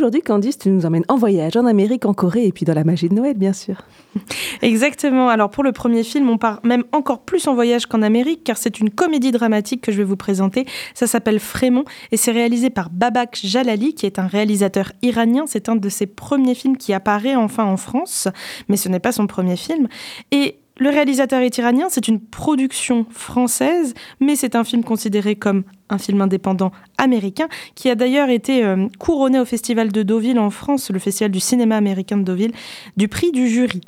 aujourd'hui, Candice, tu nous emmènes en voyage en Amérique, en Corée et puis dans la magie de Noël, bien sûr. Exactement. Alors pour le premier film, on part même encore plus en voyage qu'en Amérique, car c'est une comédie dramatique que je vais vous présenter. Ça s'appelle Frémont et c'est réalisé par Babak Jalali, qui est un réalisateur iranien. C'est un de ses premiers films qui apparaît enfin en France, mais ce n'est pas son premier film. Et le réalisateur est iranien, c'est une production française, mais c'est un film considéré comme un film indépendant américain, qui a d'ailleurs été euh, couronné au Festival de Deauville en France, le Festival du cinéma américain de Deauville, du prix du jury.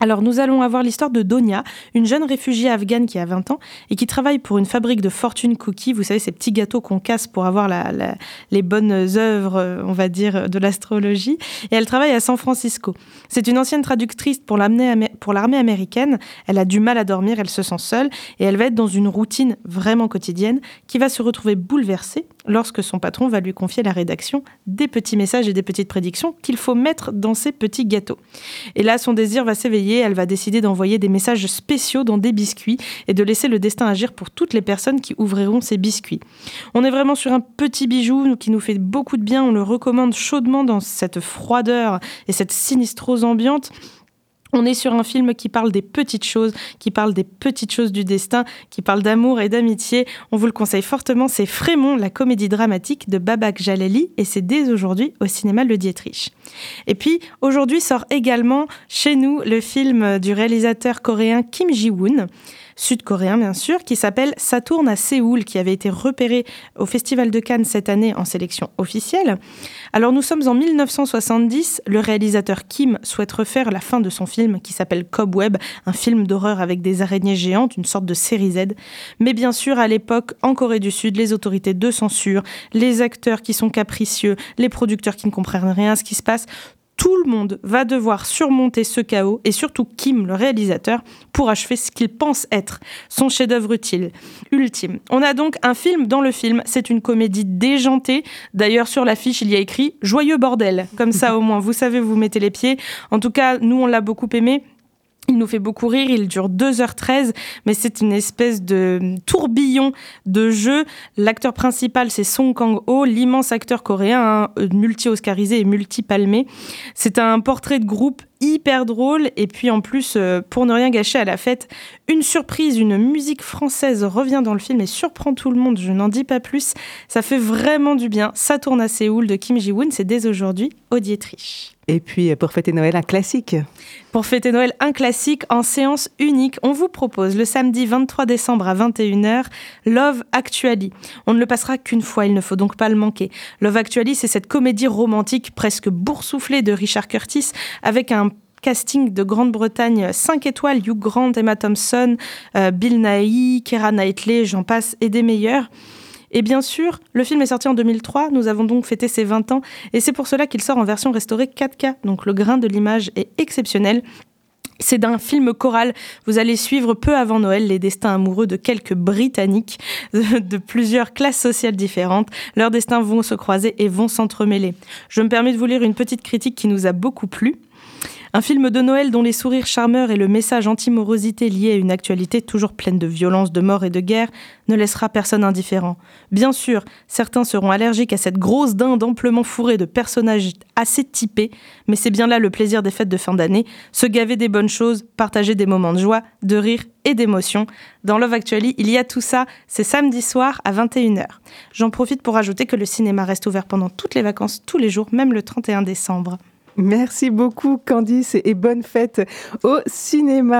Alors nous allons avoir l'histoire de Donia, une jeune réfugiée afghane qui a 20 ans et qui travaille pour une fabrique de fortune cookies, vous savez ces petits gâteaux qu'on casse pour avoir les bonnes œuvres, on va dire, de l'astrologie. Et elle travaille à San Francisco. C'est une ancienne traductrice pour l'armée américaine. Elle a du mal à dormir, elle se sent seule et elle va être dans une routine vraiment quotidienne qui va se retrouver bouleversée lorsque son patron va lui confier la rédaction des petits messages et des petites prédictions qu'il faut mettre dans ces petits gâteaux. Et là, son désir va s'éveiller, elle va décider d'envoyer des messages spéciaux dans des biscuits et de laisser le destin agir pour toutes les personnes qui ouvriront ces biscuits. On est vraiment sur un petit bijou qui nous fait beaucoup de bien, on le recommande chaudement dans cette froideur et cette sinistrose ambiante. On est sur un film qui parle des petites choses, qui parle des petites choses du destin, qui parle d'amour et d'amitié. On vous le conseille fortement, c'est Frémont, la comédie dramatique de Babak Jalali, et c'est dès aujourd'hui au cinéma Le Dietrich. Et puis, aujourd'hui sort également chez nous le film du réalisateur coréen Kim Ji-woon sud-coréen bien sûr, qui s'appelle Saturne à Séoul, qui avait été repéré au Festival de Cannes cette année en sélection officielle. Alors nous sommes en 1970, le réalisateur Kim souhaite refaire la fin de son film qui s'appelle Cobweb, un film d'horreur avec des araignées géantes, une sorte de série Z. Mais bien sûr, à l'époque, en Corée du Sud, les autorités de censure, les acteurs qui sont capricieux, les producteurs qui ne comprennent rien à ce qui se passe, tout le monde va devoir surmonter ce chaos, et surtout Kim, le réalisateur, pour achever ce qu'il pense être son chef-d'œuvre utile, ultime. On a donc un film dans le film, c'est une comédie déjantée. D'ailleurs, sur l'affiche, il y a écrit Joyeux bordel. Comme ça, au moins, vous savez, vous mettez les pieds. En tout cas, nous, on l'a beaucoup aimé. Il nous fait beaucoup rire, il dure 2h13, mais c'est une espèce de tourbillon de jeu. L'acteur principal, c'est Song Kang-ho, l'immense acteur coréen, hein, multi-oscarisé et multi-palmé. C'est un portrait de groupe hyper drôle. Et puis en plus euh, pour ne rien gâcher à la fête une surprise une musique française revient dans le film et surprend tout le monde. Je n'en dis pas plus. Ça fait vraiment du bien. Ça tourne à Séoul de Kim Ji-woon. C'est dès aujourd'hui au Dietrich. Et puis pour fêter Noël un classique. Pour fêter Noël un classique en séance unique. On vous propose le samedi 23 décembre à 21h Love Actually. On ne le passera qu'une fois il ne faut donc pas le manquer. Love Actually c'est cette comédie romantique presque boursouflée de Richard Curtis avec un casting de Grande-Bretagne 5 étoiles, Hugh Grant, Emma Thompson, euh, Bill Nighy, Keira Knightley, j'en passe, et des meilleurs. Et bien sûr, le film est sorti en 2003, nous avons donc fêté ses 20 ans, et c'est pour cela qu'il sort en version restaurée 4K, donc le grain de l'image est exceptionnel. C'est d'un film choral. Vous allez suivre peu avant Noël les destins amoureux de quelques Britanniques de plusieurs classes sociales différentes. Leurs destins vont se croiser et vont s'entremêler. Je me permets de vous lire une petite critique qui nous a beaucoup plu. Un film de Noël dont les sourires charmeurs et le message anti-morosité lié à une actualité toujours pleine de violence, de mort et de guerre ne laissera personne indifférent. Bien sûr, certains seront allergiques à cette grosse dinde amplement fourrée de personnages assez typés, mais c'est bien là le plaisir des fêtes de fin d'année, se gaver des bonnes choses, partager des moments de joie, de rire et d'émotion. Dans Love Actually, il y a tout ça, c'est samedi soir à 21h. J'en profite pour ajouter que le cinéma reste ouvert pendant toutes les vacances, tous les jours, même le 31 décembre. Merci beaucoup Candice et bonne fête au cinéma.